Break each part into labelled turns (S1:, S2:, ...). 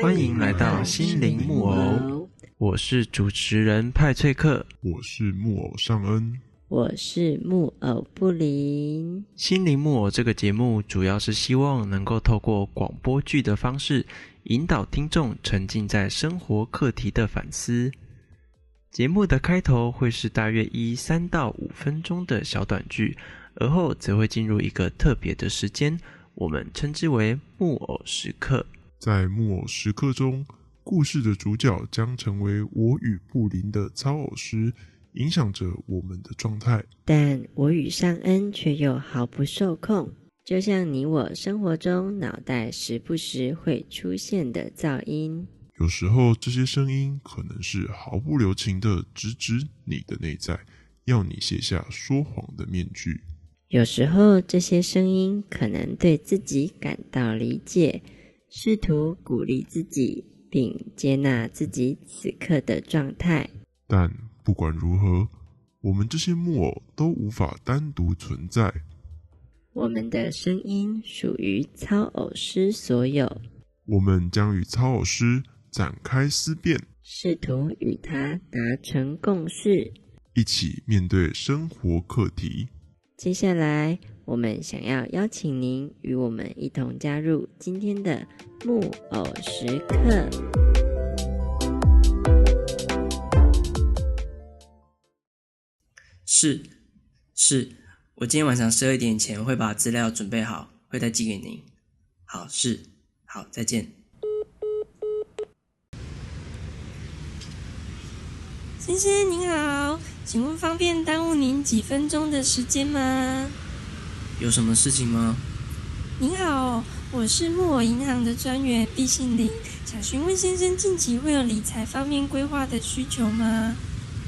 S1: 欢迎来到心灵木偶，我是主持人派翠克，
S2: 我是木偶尚恩，
S3: 我是木偶布林。
S1: 心灵木偶这个节目主要是希望能够透过广播剧的方式，引导听众沉浸在生活课题的反思。节目的开头会是大约一三到五分钟的小短剧，而后则会进入一个特别的时间，我们称之为木偶时刻。
S2: 在木偶时刻中，故事的主角将成为我与布林的操偶师，影响着我们的状态。
S3: 但我与尚恩却又毫不受控，就像你我生活中脑袋时不时会出现的噪音。
S2: 有时候，这些声音可能是毫不留情的直指你的内在，要你卸下说谎的面具；
S3: 有时候，这些声音可能对自己感到理解。试图鼓励自己，并接纳自己此刻的状态。
S2: 但不管如何，我们这些木偶都无法单独存在。
S3: 我们的声音属于操偶师所有。
S2: 我们将与操偶师展开思辨，
S3: 试图与他达成共识，
S2: 一起面对生活课题。
S3: 接下来。我们想要邀请您与我们一同加入今天的木偶时刻。
S4: 是，是，我今天晚上十二点前会把资料准备好，会再寄给您。好，是，好，再见。
S5: 先生您好，请问方便耽误您几分钟的时间吗？
S4: 有什么事情吗？
S5: 您好，我是木偶银行的专员毕信林，想询问先生近期会有理财方面规划的需求吗？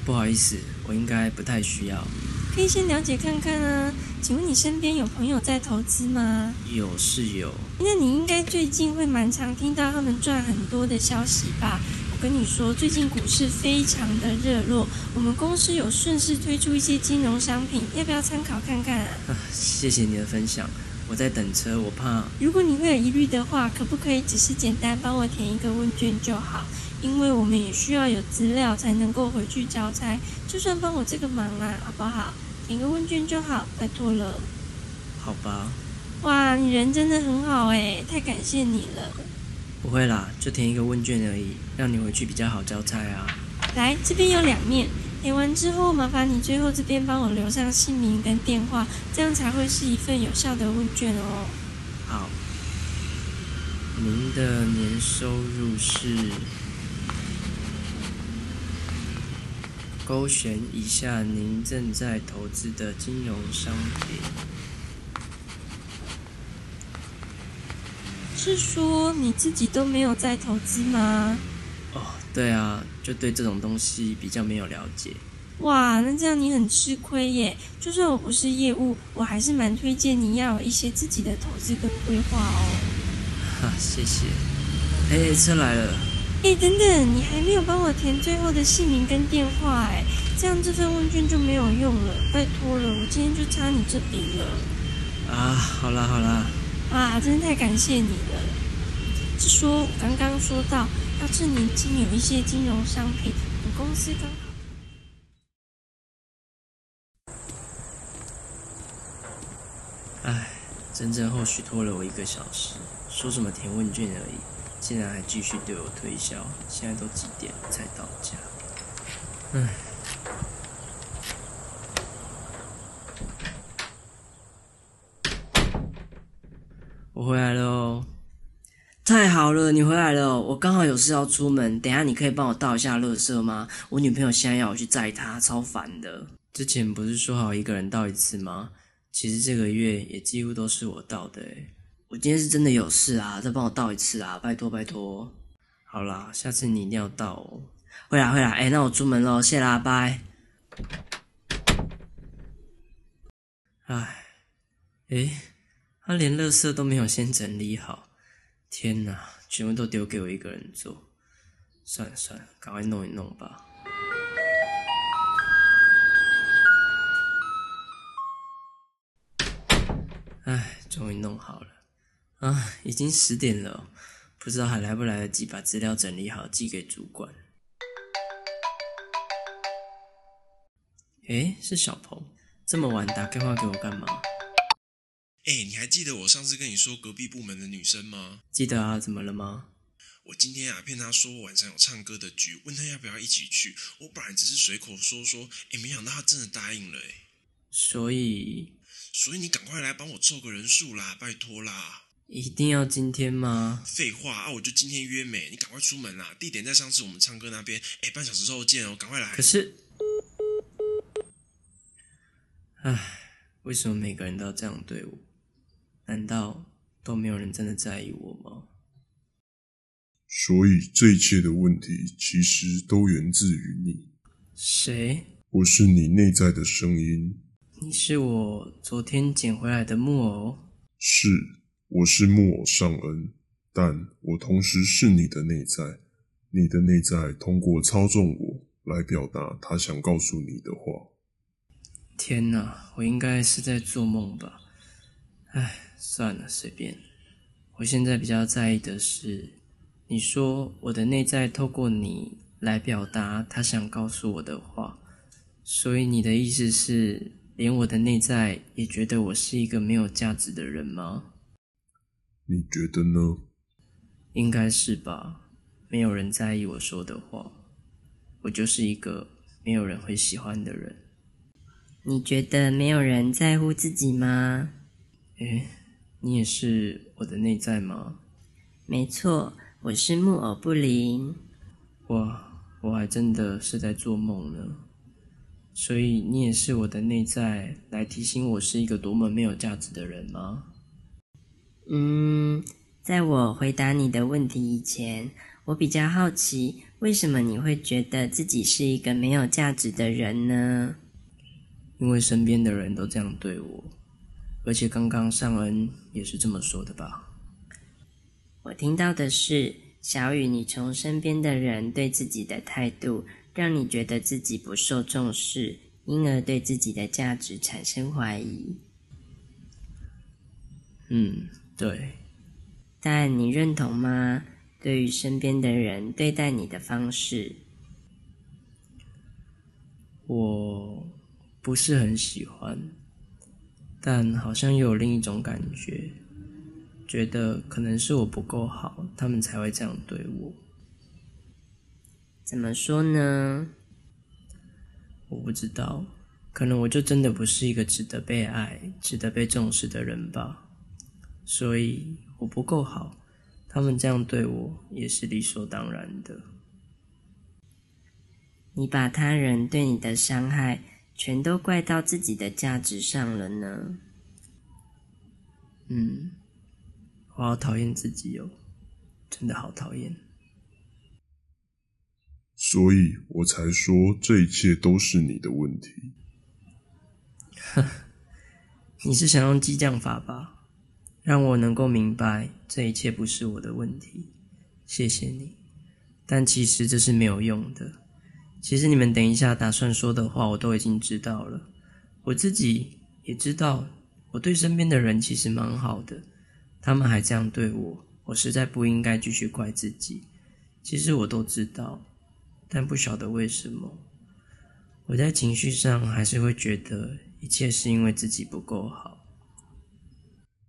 S4: 不好意思，我应该不太需要。
S5: 可以先了解看看啊。请问你身边有朋友在投资吗？
S4: 有是有。
S5: 那你应该最近会蛮常听到他们赚很多的消息吧？跟你说，最近股市非常的热络，我们公司有顺势推出一些金融商品，要不要参考看看啊？
S4: 谢谢你的分享，我在等车，我怕。
S5: 如果你会有疑虑的话，可不可以只是简单帮我填一个问卷就好？因为我们也需要有资料才能够回去交差，就算帮我这个忙啦，好不好？填个问卷就好，拜托了。
S4: 好吧。
S5: 哇，你人真的很好哎，太感谢你了。
S4: 不会啦，就填一个问卷而已，让你回去比较好交差啊。
S5: 来，这边有两面，填完之后，麻烦你最后这边帮我留上姓名跟电话，这样才会是一份有效的问卷哦。
S4: 好，您的年收入是？勾选一下您正在投资的金融商品。
S5: 是说你自己都没有在投资吗？
S4: 哦，对啊，就对这种东西比较没有了解。
S5: 哇，那这样你很吃亏耶！就算我不是业务，我还是蛮推荐你要有一些自己的投资跟规划哦。
S4: 哈，谢谢。哎，车来了。
S5: 哎，等等，你还没有帮我填最后的姓名跟电话哎，这样这份问卷就没有用了。拜托了，我今天就差你这笔了。
S4: 啊，好啦好啦。
S5: 啊，真的太感谢你了！是说我刚刚说到要趁年轻有一些金融商品，我公司刚好……
S4: 唉，整整后许拖了我一个小时，说什么填问卷而已，竟然还继续对我推销。现在都几点才到家？唉。我回来了哦，太好了，你回来了，我刚好有事要出门，等下你可以帮我倒一下垃圾吗？我女朋友现在要我去载她，超烦的。之前不是说好一个人倒一次吗？其实这个月也几乎都是我倒的诶我今天是真的有事啊，再帮我倒一次啊，拜托拜托。好啦，下次你一定要倒哦。会啦会啦，哎，那我出门喽，谢啦，拜。唉，诶。他连垃圾都没有先整理好，天哪！全部都丢给我一个人做，算了算了，赶快弄一弄吧。唉，终于弄好了啊！已经十点了，不知道还来不来得及把资料整理好寄给主管。诶，是小鹏，这么晚打电话给我干嘛？
S6: 哎、你还记得我上次跟你说隔壁部门的女生吗？
S4: 记得啊，怎么了吗？
S6: 我今天啊骗她说晚上有唱歌的局，问她要不要一起去。我本来只是随口说说，哎、没想到她真的答应了哎。
S4: 所以
S6: 所以你赶快来帮我凑个人数啦，拜托啦！
S4: 一定要今天吗？
S6: 废话啊，我就今天约美，你赶快出门啦！地点在上次我们唱歌那边，哎，半小时后见哦，赶快来
S4: 可。是，唉，为什么每个人都要这样对我？难道都没有人真的在意我吗？
S7: 所以这一切的问题其实都源自于你。
S4: 谁？
S7: 我是你内在的声音，
S4: 你是我昨天捡回来的木偶？
S7: 是我是木偶尚恩，但我同时是你的内在。你的内在通过操纵我来表达他想告诉你的话。
S4: 天哪，我应该是在做梦吧？唉，算了，随便。我现在比较在意的是，你说我的内在透过你来表达他想告诉我的话，所以你的意思是，连我的内在也觉得我是一个没有价值的人吗？
S7: 你觉得呢？
S4: 应该是吧。没有人在意我说的话，我就是一个没有人会喜欢的人。
S8: 你觉得没有人在乎自己吗？
S4: 诶，你也是我的内在吗？
S8: 没错，我是木偶布林。
S4: 哇，我还真的是在做梦呢。所以你也是我的内在，来提醒我是一个多么没有价值的人吗？
S8: 嗯，在我回答你的问题以前，我比较好奇，为什么你会觉得自己是一个没有价值的人呢？
S4: 因为身边的人都这样对我，而且刚刚尚恩也是这么说的吧？
S8: 我听到的是，小雨，你从身边的人对自己的态度，让你觉得自己不受重视，因而对自己的价值产生怀疑。
S4: 嗯，对，
S8: 但你认同吗？对于身边的人对待你的方式，
S4: 我不是很喜欢，但好像又有另一种感觉，觉得可能是我不够好，他们才会这样对我。
S8: 怎么说呢？
S4: 我不知道，可能我就真的不是一个值得被爱、值得被重视的人吧。所以我不够好，他们这样对我也是理所当然的。
S8: 你把他人对你的伤害全都怪到自己的价值上了呢？
S4: 嗯，我好讨厌自己哦，真的好讨厌。
S7: 所以我才说这一切都是你的问题。
S4: 你是想用激将法吧？让我能够明白这一切不是我的问题。谢谢你，但其实这是没有用的。其实你们等一下打算说的话，我都已经知道了。我自己也知道，我对身边的人其实蛮好的，他们还这样对我，我实在不应该继续怪自己。其实我都知道，但不晓得为什么，我在情绪上还是会觉得一切是因为自己不够好。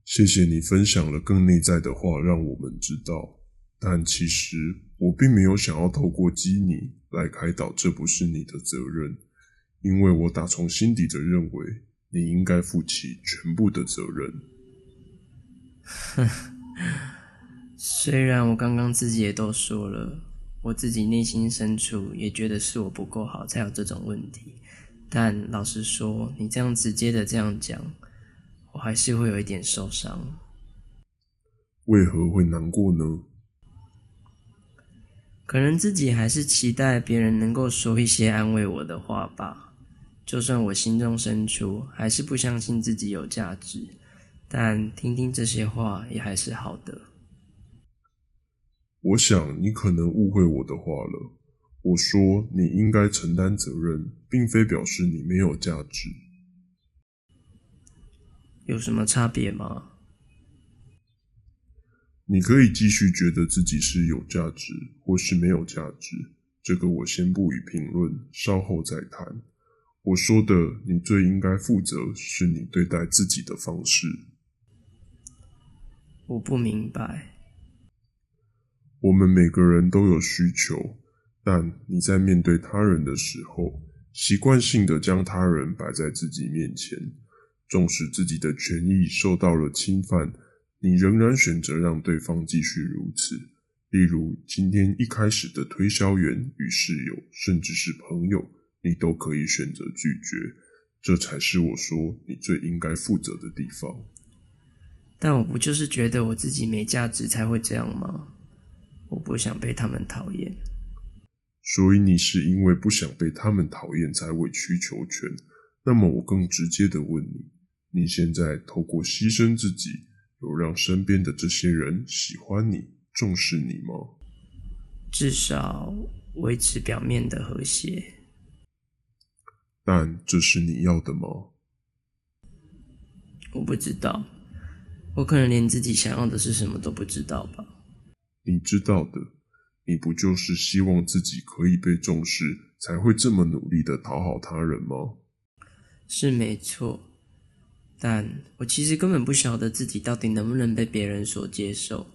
S7: 谢谢你分享了更内在的话，让我们知道。但其实我并没有想要透过激你来开导，这不是你的责任，因为我打从心底的认为你应该负起全部的责任。
S4: 虽然我刚刚自己也都说了，我自己内心深处也觉得是我不够好才有这种问题，但老实说，你这样直接的这样讲，我还是会有一点受伤。
S7: 为何会难过呢？
S4: 可能自己还是期待别人能够说一些安慰我的话吧。就算我心中深处还是不相信自己有价值，但听听这些话也还是好的。
S7: 我想你可能误会我的话了。我说你应该承担责任，并非表示你没有价值。
S4: 有什么差别吗？
S7: 你可以继续觉得自己是有价值，或是没有价值，这个我先不予评论，稍后再谈。我说的，你最应该负责是你对待自己的方式。
S4: 我不明白。
S7: 我们每个人都有需求，但你在面对他人的时候，习惯性的将他人摆在自己面前，纵使自己的权益受到了侵犯，你仍然选择让对方继续如此。例如，今天一开始的推销员与室友，甚至是朋友，你都可以选择拒绝。这才是我说你最应该负责的地方。
S4: 但我不就是觉得我自己没价值才会这样吗？我不想被他们讨厌，
S7: 所以你是因为不想被他们讨厌才委曲求全。那么我更直接的问你：你现在透过牺牲自己，有让身边的这些人喜欢你、重视你吗？
S4: 至少维持表面的和谐。
S7: 但这是你要的吗？
S4: 我不知道，我可能连自己想要的是什么都不知道吧。
S7: 你知道的，你不就是希望自己可以被重视，才会这么努力的讨好他人吗？
S4: 是没错，但我其实根本不晓得自己到底能不能被别人所接受，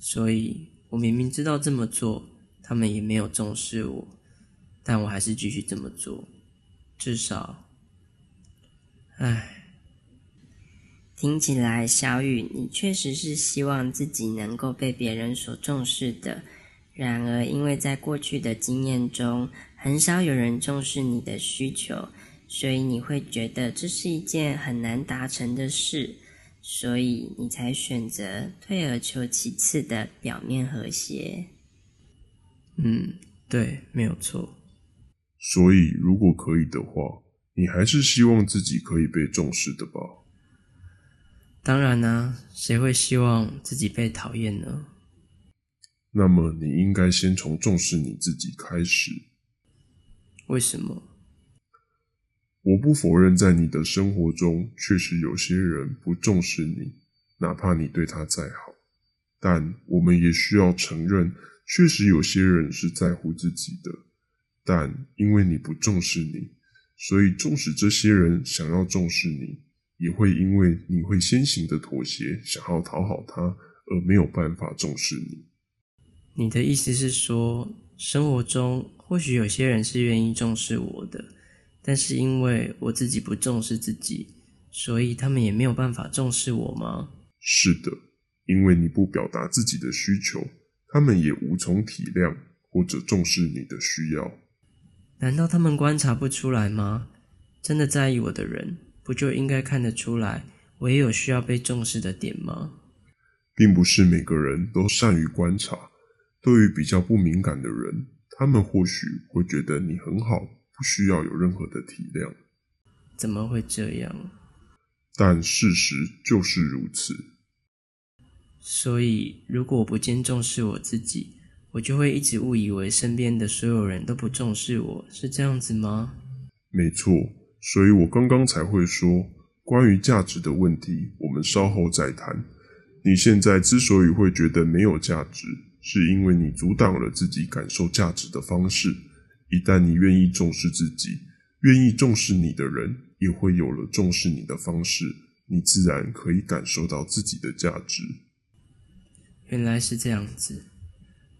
S4: 所以我明明知道这么做，他们也没有重视我，但我还是继续这么做，至少，唉。
S8: 听起来，小雨，你确实是希望自己能够被别人所重视的。然而，因为在过去的经验中，很少有人重视你的需求，所以你会觉得这是一件很难达成的事，所以你才选择退而求其次的表面和谐。
S4: 嗯，对，没有错。
S7: 所以，如果可以的话，你还是希望自己可以被重视的吧？
S4: 当然呢，谁会希望自己被讨厌呢？
S7: 那么你应该先从重视你自己开始。
S4: 为什么？
S7: 我不否认，在你的生活中确实有些人不重视你，哪怕你对他再好。但我们也需要承认，确实有些人是在乎自己的。但因为你不重视你，所以纵使这些人想要重视你。也会因为你会先行的妥协，想要讨好他，而没有办法重视你。
S4: 你的意思是说，生活中或许有些人是愿意重视我的，但是因为我自己不重视自己，所以他们也没有办法重视我吗？
S7: 是的，因为你不表达自己的需求，他们也无从体谅或者重视你的需要。
S4: 难道他们观察不出来吗？真的在意我的人。不就应该看得出来，我也有需要被重视的点吗？
S7: 并不是每个人都善于观察。对于比较不敏感的人，他们或许会觉得你很好，不需要有任何的体谅。
S4: 怎么会这样？
S7: 但事实就是如此。
S4: 所以，如果我不见重视我自己，我就会一直误以为身边的所有人都不重视我，是这样子吗？
S7: 没错。所以我刚刚才会说，关于价值的问题，我们稍后再谈。你现在之所以会觉得没有价值，是因为你阻挡了自己感受价值的方式。一旦你愿意重视自己，愿意重视你的人，也会有了重视你的方式，你自然可以感受到自己的价值。
S4: 原来是这样子，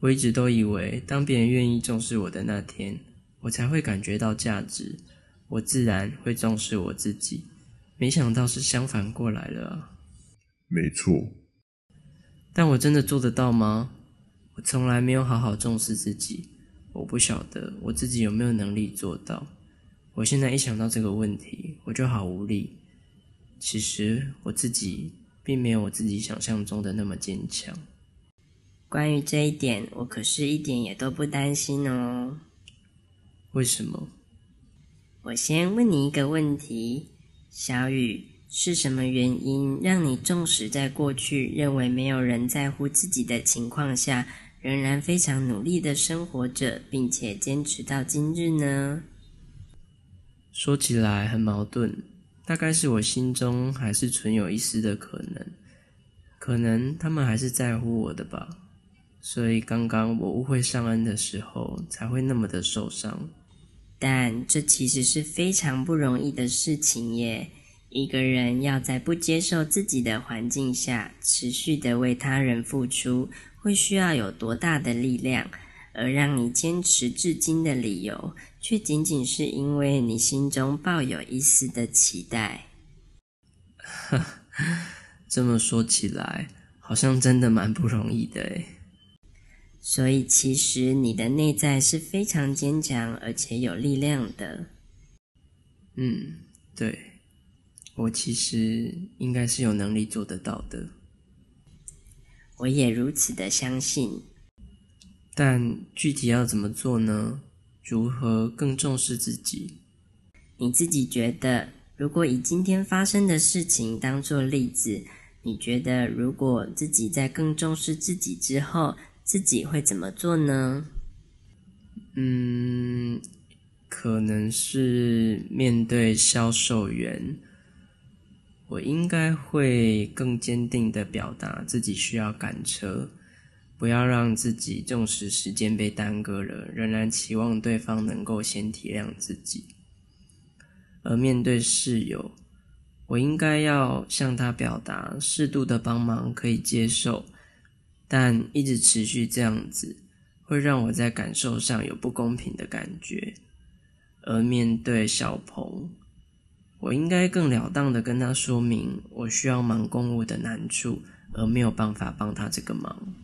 S4: 我一直都以为，当别人愿意重视我的那天，我才会感觉到价值。我自然会重视我自己，没想到是相反过来了。
S7: 没错，
S4: 但我真的做得到吗？我从来没有好好重视自己，我不晓得我自己有没有能力做到。我现在一想到这个问题，我就好无力。其实我自己并没有我自己想象中的那么坚强。
S8: 关于这一点，我可是一点也都不担心哦。
S4: 为什么？
S8: 我先问你一个问题，小雨，是什么原因让你纵使在过去认为没有人在乎自己的情况下，仍然非常努力的生活着，并且坚持到今日呢？
S4: 说起来很矛盾，大概是我心中还是存有一丝的可能，可能他们还是在乎我的吧，所以刚刚我误会上恩的时候，才会那么的受伤。
S8: 但这其实是非常不容易的事情耶。一个人要在不接受自己的环境下，持续的为他人付出，会需要有多大的力量？而让你坚持至今的理由，却仅仅是因为你心中抱有一丝的期待。
S4: 这么说起来，好像真的蛮不容易的诶。
S8: 所以，其实你的内在是非常坚强而且有力量的。
S4: 嗯，对，我其实应该是有能力做得到的。
S8: 我也如此的相信。
S4: 但具体要怎么做呢？如何更重视自己？
S8: 你自己觉得，如果以今天发生的事情当做例子，你觉得如果自己在更重视自己之后，自己会怎么做呢？
S4: 嗯，可能是面对销售员，我应该会更坚定的表达自己需要赶车。不要让自己重视时间被耽搁了，仍然期望对方能够先体谅自己。而面对室友，我应该要向他表达适度的帮忙可以接受，但一直持续这样子，会让我在感受上有不公平的感觉。而面对小鹏，我应该更了当的跟他说明我需要忙公务的难处，而没有办法帮他这个忙。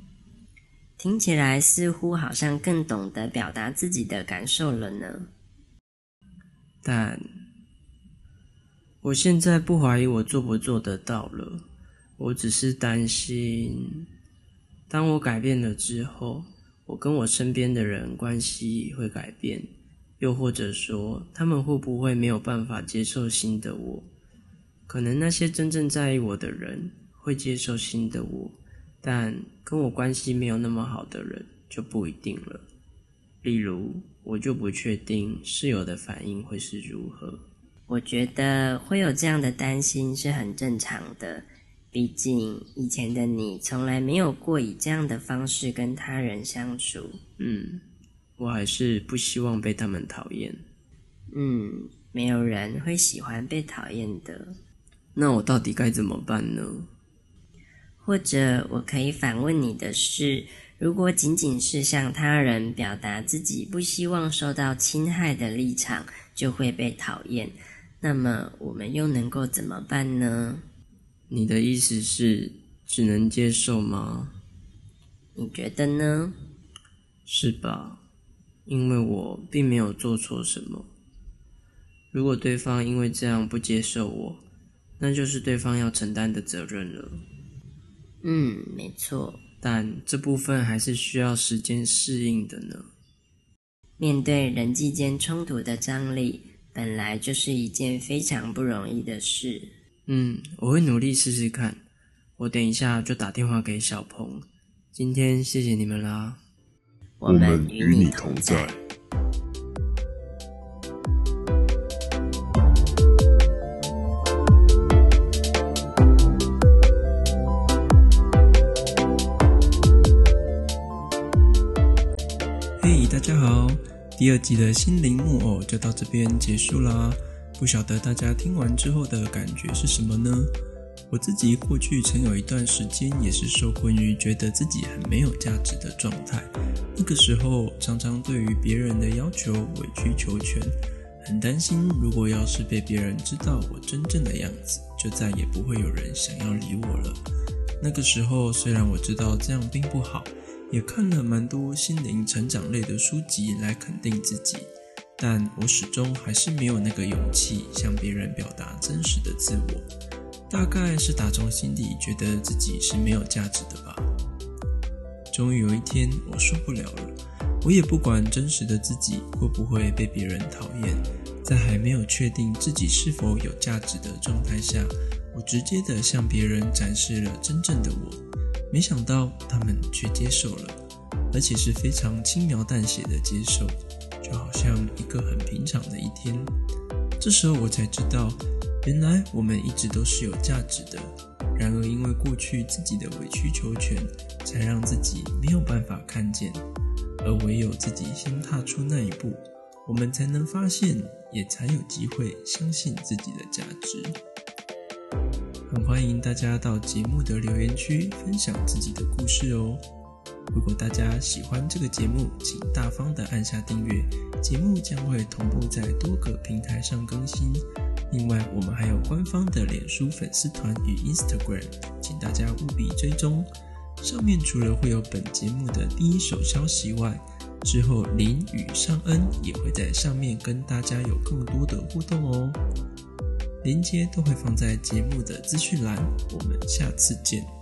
S8: 听起来似乎好像更懂得表达自己的感受了呢。
S4: 但我现在不怀疑我做不做得到了，我只是担心，当我改变了之后，我跟我身边的人关系会改变，又或者说他们会不会没有办法接受新的我？可能那些真正在意我的人会接受新的我。但跟我关系没有那么好的人就不一定了。例如，我就不确定室友的反应会是如何。
S8: 我觉得会有这样的担心是很正常的，毕竟以前的你从来没有过以这样的方式跟他人相处。
S4: 嗯，我还是不希望被他们讨厌。
S8: 嗯，没有人会喜欢被讨厌的。
S4: 那我到底该怎么办呢？
S8: 或者，我可以反问你的是：如果仅仅是向他人表达自己不希望受到侵害的立场，就会被讨厌，那么我们又能够怎么办呢？
S4: 你的意思是只能接受吗？
S8: 你觉得呢？
S4: 是吧？因为我并没有做错什么。如果对方因为这样不接受我，那就是对方要承担的责任了。
S8: 嗯，没错，
S4: 但这部分还是需要时间适应的呢。
S8: 面对人际间冲突的张力，本来就是一件非常不容易的事。
S4: 嗯，我会努力试试看。我等一下就打电话给小鹏。今天谢谢你们啦，
S8: 我们与你同在。
S1: 嘿大家好，第二集的心灵木偶就到这边结束啦。不晓得大家听完之后的感觉是什么呢？我自己过去曾有一段时间也是受困于觉得自己很没有价值的状态。那个时候常常对于别人的要求委曲求全，很担心如果要是被别人知道我真正的样子，就再也不会有人想要理我了。那个时候虽然我知道这样并不好。也看了蛮多心灵成长类的书籍来肯定自己，但我始终还是没有那个勇气向别人表达真实的自我。大概是打从心底觉得自己是没有价值的吧。终于有一天，我受不了了。我也不管真实的自己会不会被别人讨厌，在还没有确定自己是否有价值的状态下，我直接的向别人展示了真正的我。没想到他们却接受了，而且是非常轻描淡写的接受，就好像一个很平常的一天。这时候我才知道，原来我们一直都是有价值的，
S4: 然而，因为过去自己的委曲求全，才让自己没有办法看见。而唯有自己先踏出那一步，我们才能发现，也才有机会相信自己的价值。很欢迎大家到节目的留言区分享自己的故事哦。如果大家喜欢这个节目，请大方的按下订阅，节目将会同步在多个平台上更新。另外，我们还有官方的脸书粉丝团与 Instagram，请大家务必追踪。上面除了会有本节目的第一手消息外，之后林与尚恩也会在上面跟大家有更多的互动哦。链接都会放在节目的资讯栏，我们下次见。